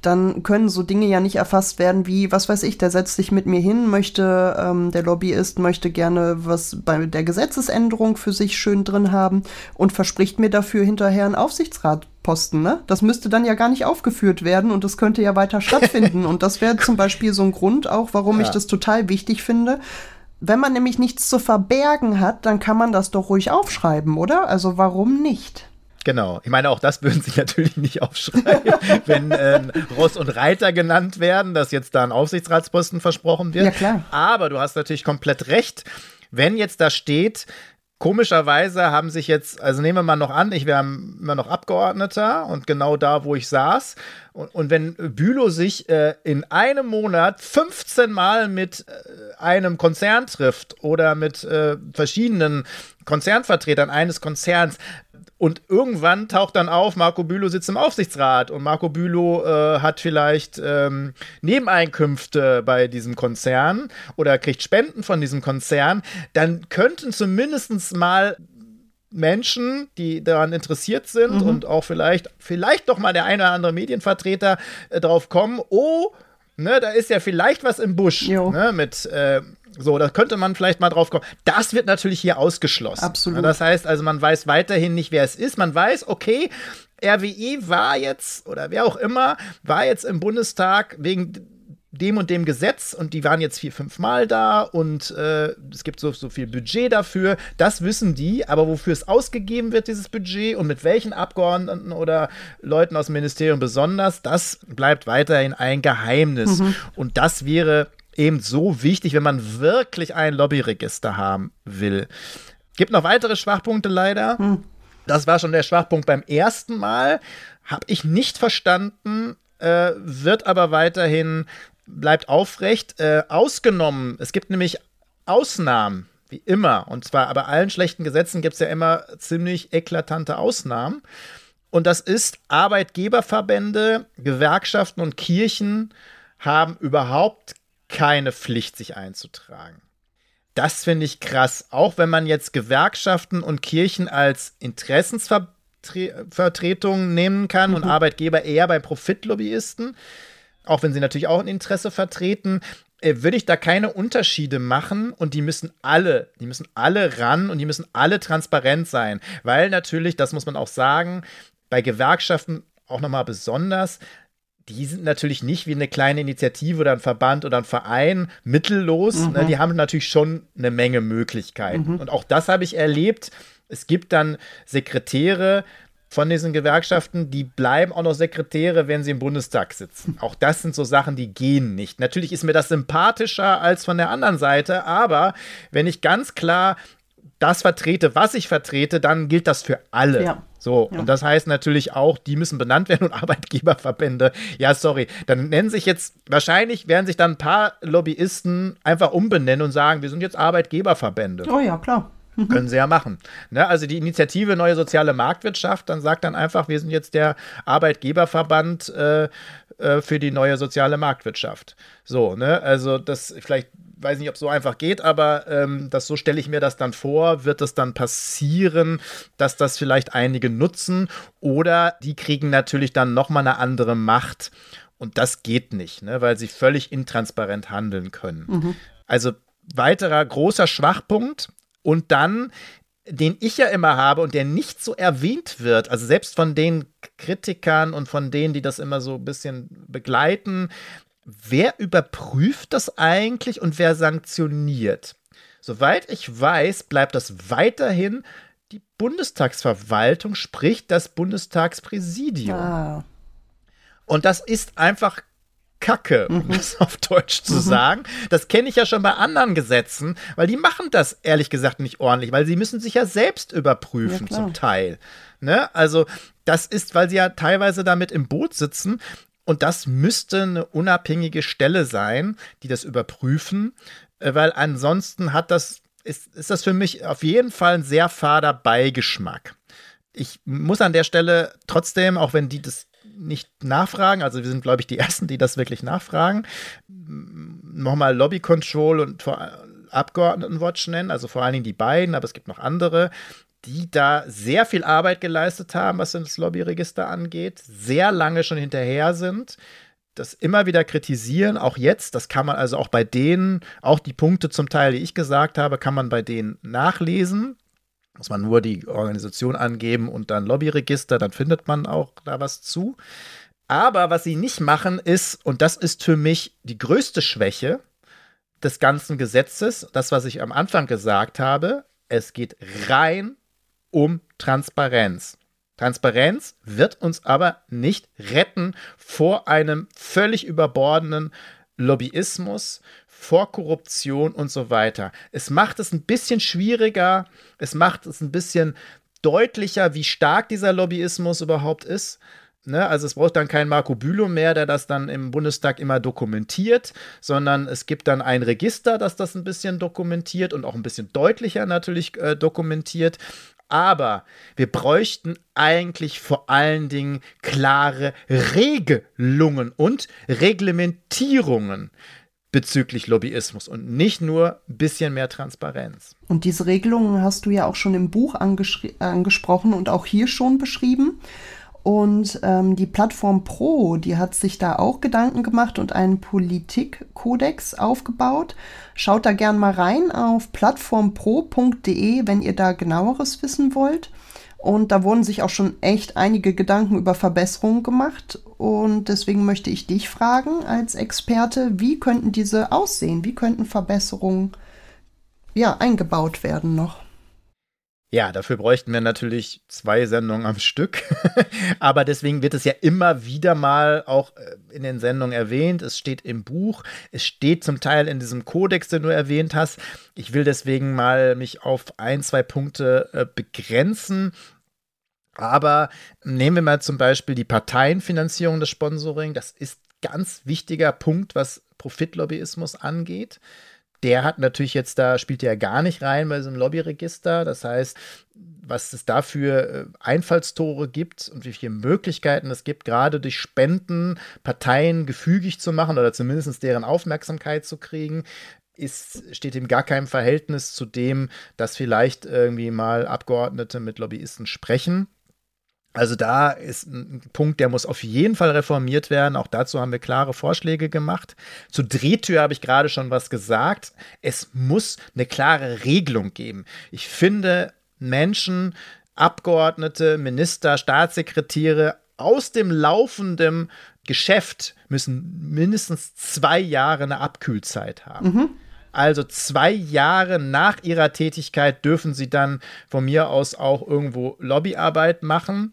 dann können so Dinge ja nicht erfasst werden wie, was weiß ich, der setzt sich mit mir hin, möchte, ähm, der Lobbyist möchte gerne was bei der Gesetzesänderung für sich schön drin haben und verspricht mir dafür hinterher einen Aufsichtsratposten. Ne? Das müsste dann ja gar nicht aufgeführt werden und das könnte ja weiter stattfinden. und das wäre zum Beispiel so ein Grund auch, warum ja. ich das total wichtig finde. Wenn man nämlich nichts zu verbergen hat, dann kann man das doch ruhig aufschreiben, oder? Also warum nicht? Genau. Ich meine, auch das würden sie natürlich nicht aufschreiben, wenn äh, Ross und Reiter genannt werden, dass jetzt da ein Aufsichtsratsposten versprochen wird. Ja, klar. Aber du hast natürlich komplett recht. Wenn jetzt da steht, Komischerweise haben sich jetzt, also nehmen wir mal noch an, ich wäre immer noch Abgeordneter und genau da, wo ich saß. Und, und wenn Bülow sich äh, in einem Monat 15 Mal mit äh, einem Konzern trifft oder mit äh, verschiedenen Konzernvertretern eines Konzerns, und irgendwann taucht dann auf, Marco Bülow sitzt im Aufsichtsrat und Marco Bülow äh, hat vielleicht ähm, Nebeneinkünfte bei diesem Konzern oder kriegt Spenden von diesem Konzern, dann könnten zumindest mal Menschen, die daran interessiert sind mhm. und auch vielleicht, vielleicht doch mal der eine oder andere Medienvertreter äh, drauf kommen, oh, ne, da ist ja vielleicht was im Busch, ne, mit, äh, so, da könnte man vielleicht mal drauf kommen. Das wird natürlich hier ausgeschlossen. Absolut. Das heißt also, man weiß weiterhin nicht, wer es ist. Man weiß, okay, RWE war jetzt, oder wer auch immer, war jetzt im Bundestag wegen dem und dem Gesetz und die waren jetzt vier, fünf Mal da und äh, es gibt so, so viel Budget dafür. Das wissen die, aber wofür es ausgegeben wird, dieses Budget und mit welchen Abgeordneten oder Leuten aus dem Ministerium besonders, das bleibt weiterhin ein Geheimnis. Mhm. Und das wäre eben so wichtig, wenn man wirklich ein Lobbyregister haben will. Gibt noch weitere Schwachpunkte leider. Mhm. Das war schon der Schwachpunkt beim ersten Mal. Habe ich nicht verstanden, äh, wird aber weiterhin, bleibt aufrecht. Äh, ausgenommen, es gibt nämlich Ausnahmen, wie immer. Und zwar bei allen schlechten Gesetzen gibt es ja immer ziemlich eklatante Ausnahmen. Und das ist, Arbeitgeberverbände, Gewerkschaften und Kirchen haben überhaupt keine Pflicht, sich einzutragen. Das finde ich krass. Auch wenn man jetzt Gewerkschaften und Kirchen als Interessensvertretungen nehmen kann mhm. und Arbeitgeber eher bei Profitlobbyisten, auch wenn sie natürlich auch ein Interesse vertreten, äh, würde ich da keine Unterschiede machen und die müssen alle, die müssen alle ran und die müssen alle transparent sein, weil natürlich, das muss man auch sagen, bei Gewerkschaften auch nochmal besonders, die sind natürlich nicht wie eine kleine Initiative oder ein Verband oder ein Verein mittellos. Ne? Mhm. Ne? Die haben natürlich schon eine Menge Möglichkeiten. Mhm. Und auch das habe ich erlebt. Es gibt dann Sekretäre von diesen Gewerkschaften, die bleiben auch noch Sekretäre, wenn sie im Bundestag sitzen. Auch das sind so Sachen, die gehen nicht. Natürlich ist mir das sympathischer als von der anderen Seite, aber wenn ich ganz klar das vertrete, was ich vertrete, dann gilt das für alle. Ja. So, ja. und das heißt natürlich auch, die müssen benannt werden und Arbeitgeberverbände. Ja, sorry. Dann nennen sich jetzt, wahrscheinlich werden sich dann ein paar Lobbyisten einfach umbenennen und sagen, wir sind jetzt Arbeitgeberverbände. Oh ja, klar. Mhm. Können sie ja machen. Ne? Also die Initiative Neue Soziale Marktwirtschaft, dann sagt dann einfach, wir sind jetzt der Arbeitgeberverband äh, äh, für die neue soziale Marktwirtschaft. So, ne? Also das vielleicht weiß nicht, ob es so einfach geht, aber ähm, das, so stelle ich mir das dann vor. Wird es dann passieren, dass das vielleicht einige nutzen oder die kriegen natürlich dann nochmal eine andere Macht und das geht nicht, ne, weil sie völlig intransparent handeln können. Mhm. Also weiterer großer Schwachpunkt und dann den ich ja immer habe und der nicht so erwähnt wird, also selbst von den Kritikern und von denen, die das immer so ein bisschen begleiten, wer überprüft das eigentlich und wer sanktioniert? Soweit ich weiß, bleibt das weiterhin die Bundestagsverwaltung, sprich das Bundestagspräsidium. Ah. Und das ist einfach Kacke, um mhm. das auf Deutsch zu mhm. sagen. Das kenne ich ja schon bei anderen Gesetzen, weil die machen das ehrlich gesagt nicht ordentlich, weil sie müssen sich ja selbst überprüfen ja, zum Teil. Ne? Also das ist, weil sie ja teilweise damit im Boot sitzen und das müsste eine unabhängige Stelle sein, die das überprüfen, äh, weil ansonsten hat das, ist, ist das für mich auf jeden Fall ein sehr fader Beigeschmack. Ich muss an der Stelle trotzdem, auch wenn die das nicht nachfragen, also wir sind, glaube ich, die Ersten, die das wirklich nachfragen, nochmal Lobby Control und Abgeordnetenwatch nennen, also vor allen Dingen die beiden, aber es gibt noch andere, die da sehr viel Arbeit geleistet haben, was das Lobbyregister angeht, sehr lange schon hinterher sind, das immer wieder kritisieren, auch jetzt, das kann man also auch bei denen, auch die Punkte zum Teil, die ich gesagt habe, kann man bei denen nachlesen. Muss man nur die Organisation angeben und dann Lobbyregister, dann findet man auch da was zu. Aber was sie nicht machen ist, und das ist für mich die größte Schwäche des ganzen Gesetzes, das, was ich am Anfang gesagt habe, es geht rein um Transparenz. Transparenz wird uns aber nicht retten vor einem völlig überbordenden Lobbyismus, vor Korruption und so weiter. Es macht es ein bisschen schwieriger, es macht es ein bisschen deutlicher, wie stark dieser Lobbyismus überhaupt ist. Ne, also es braucht dann kein Marco Bülow mehr, der das dann im Bundestag immer dokumentiert, sondern es gibt dann ein Register, das das ein bisschen dokumentiert und auch ein bisschen deutlicher natürlich äh, dokumentiert. Aber wir bräuchten eigentlich vor allen Dingen klare Regelungen und Reglementierungen bezüglich Lobbyismus und nicht nur ein bisschen mehr Transparenz. Und diese Regelungen hast du ja auch schon im Buch angesprochen und auch hier schon beschrieben. Und ähm, die Plattform Pro, die hat sich da auch Gedanken gemacht und einen Politikkodex aufgebaut. Schaut da gern mal rein auf plattformpro.de, wenn ihr da genaueres wissen wollt. Und da wurden sich auch schon echt einige Gedanken über Verbesserungen gemacht. Und deswegen möchte ich dich fragen als Experte, wie könnten diese aussehen? Wie könnten Verbesserungen ja, eingebaut werden noch? Ja, dafür bräuchten wir natürlich zwei Sendungen am Stück. Aber deswegen wird es ja immer wieder mal auch äh, in den Sendungen erwähnt. Es steht im Buch. Es steht zum Teil in diesem Kodex, den du erwähnt hast. Ich will deswegen mal mich auf ein, zwei Punkte äh, begrenzen aber nehmen wir mal zum Beispiel die Parteienfinanzierung des Sponsoring. Das ist ganz wichtiger Punkt, was Profitlobbyismus angeht. Der hat natürlich jetzt da, spielt ja gar nicht rein bei diesem Lobbyregister. Das heißt, was es dafür äh, Einfallstore gibt und wie viele Möglichkeiten es gibt, gerade durch Spenden Parteien gefügig zu machen oder zumindest deren Aufmerksamkeit zu kriegen, ist, steht in gar keinem Verhältnis zu dem, dass vielleicht irgendwie mal Abgeordnete mit Lobbyisten sprechen. Also da ist ein Punkt, der muss auf jeden Fall reformiert werden. Auch dazu haben wir klare Vorschläge gemacht. Zu Drehtür habe ich gerade schon was gesagt. Es muss eine klare Regelung geben. Ich finde Menschen, Abgeordnete, Minister, Staatssekretäre aus dem laufenden Geschäft müssen mindestens zwei Jahre eine Abkühlzeit haben. Mhm. Also zwei Jahre nach ihrer Tätigkeit dürfen sie dann von mir aus auch irgendwo Lobbyarbeit machen.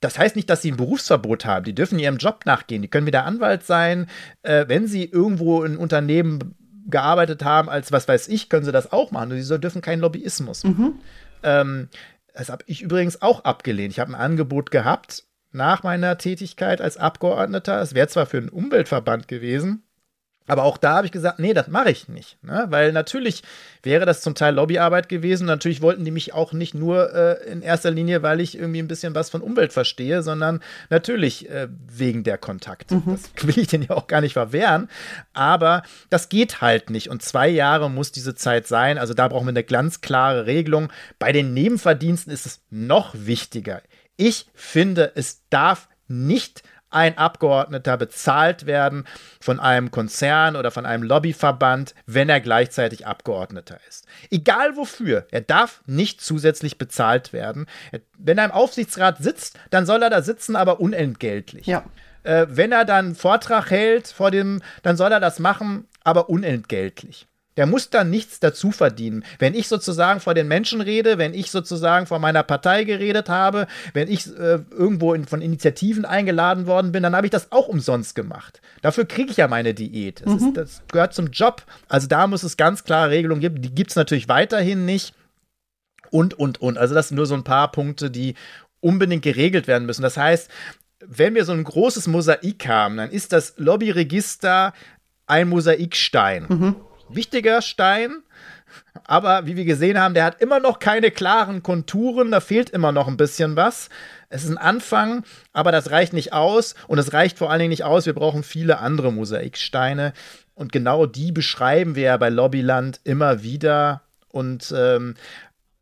Das heißt nicht, dass sie ein Berufsverbot haben. Die dürfen ihrem Job nachgehen. Die können wieder Anwalt sein. Äh, wenn sie irgendwo in Unternehmen gearbeitet haben, als was weiß ich, können sie das auch machen. Sie dürfen keinen Lobbyismus machen. Mhm. Ähm, das habe ich übrigens auch abgelehnt. Ich habe ein Angebot gehabt nach meiner Tätigkeit als Abgeordneter. Es wäre zwar für einen Umweltverband gewesen, aber auch da habe ich gesagt, nee, das mache ich nicht. Ne? Weil natürlich wäre das zum Teil Lobbyarbeit gewesen. Natürlich wollten die mich auch nicht nur äh, in erster Linie, weil ich irgendwie ein bisschen was von Umwelt verstehe, sondern natürlich äh, wegen der Kontakte. Mhm. Das will ich denen ja auch gar nicht verwehren. Aber das geht halt nicht. Und zwei Jahre muss diese Zeit sein. Also da brauchen wir eine ganz klare Regelung. Bei den Nebenverdiensten ist es noch wichtiger. Ich finde, es darf nicht ein Abgeordneter bezahlt werden von einem Konzern oder von einem Lobbyverband, wenn er gleichzeitig Abgeordneter ist. Egal wofür, er darf nicht zusätzlich bezahlt werden. Wenn er im Aufsichtsrat sitzt, dann soll er da sitzen, aber unentgeltlich. Ja. Äh, wenn er dann einen Vortrag hält vor dem, dann soll er das machen, aber unentgeltlich. Der muss dann nichts dazu verdienen. Wenn ich sozusagen vor den Menschen rede, wenn ich sozusagen vor meiner Partei geredet habe, wenn ich äh, irgendwo in, von Initiativen eingeladen worden bin, dann habe ich das auch umsonst gemacht. Dafür kriege ich ja meine Diät. Das, mhm. ist, das, gehört zum Job. Also da muss es ganz klare Regelungen geben. Die gibt es natürlich weiterhin nicht. Und, und, und. Also das sind nur so ein paar Punkte, die unbedingt geregelt werden müssen. Das heißt, wenn wir so ein großes Mosaik haben, dann ist das Lobbyregister ein Mosaikstein. Mhm wichtiger Stein. Aber wie wir gesehen haben, der hat immer noch keine klaren Konturen, da fehlt immer noch ein bisschen was. Es ist ein Anfang, aber das reicht nicht aus und es reicht vor allen Dingen nicht aus. Wir brauchen viele andere Mosaiksteine und genau die beschreiben wir ja bei Lobbyland immer wieder. Und ähm,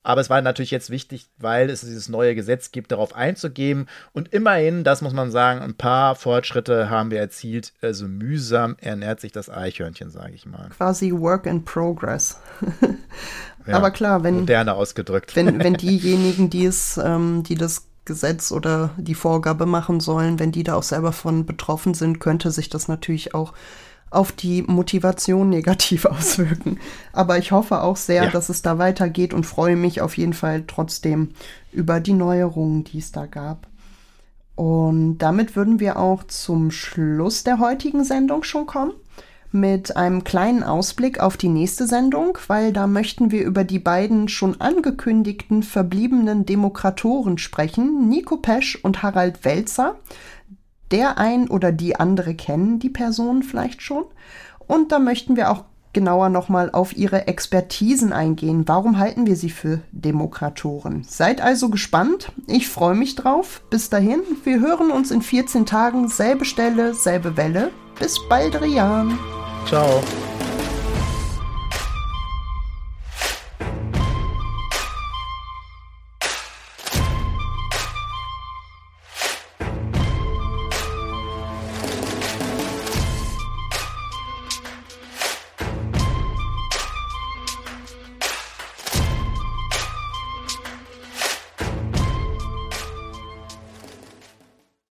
aber es war natürlich jetzt wichtig, weil es dieses neue Gesetz gibt, darauf einzugehen. Und immerhin, das muss man sagen, ein paar Fortschritte haben wir erzielt. Also mühsam ernährt sich das Eichhörnchen, sage ich mal. Quasi Work in Progress. ja, Aber klar, wenn. Moderne ausgedrückt. Wenn, wenn diejenigen, die es, ähm, die das Gesetz oder die Vorgabe machen sollen, wenn die da auch selber von betroffen sind, könnte sich das natürlich auch auf die Motivation negativ auswirken. Aber ich hoffe auch sehr, ja. dass es da weitergeht und freue mich auf jeden Fall trotzdem über die Neuerungen, die es da gab. Und damit würden wir auch zum Schluss der heutigen Sendung schon kommen mit einem kleinen Ausblick auf die nächste Sendung, weil da möchten wir über die beiden schon angekündigten verbliebenen Demokratoren sprechen, Nico Pesch und Harald Welzer der ein oder die andere kennen die Person vielleicht schon. Und da möchten wir auch genauer nochmal auf ihre Expertisen eingehen. Warum halten wir sie für Demokratoren? Seid also gespannt. Ich freue mich drauf. Bis dahin, wir hören uns in 14 Tagen, selbe Stelle, selbe Welle. Bis bald, Rian. Ciao.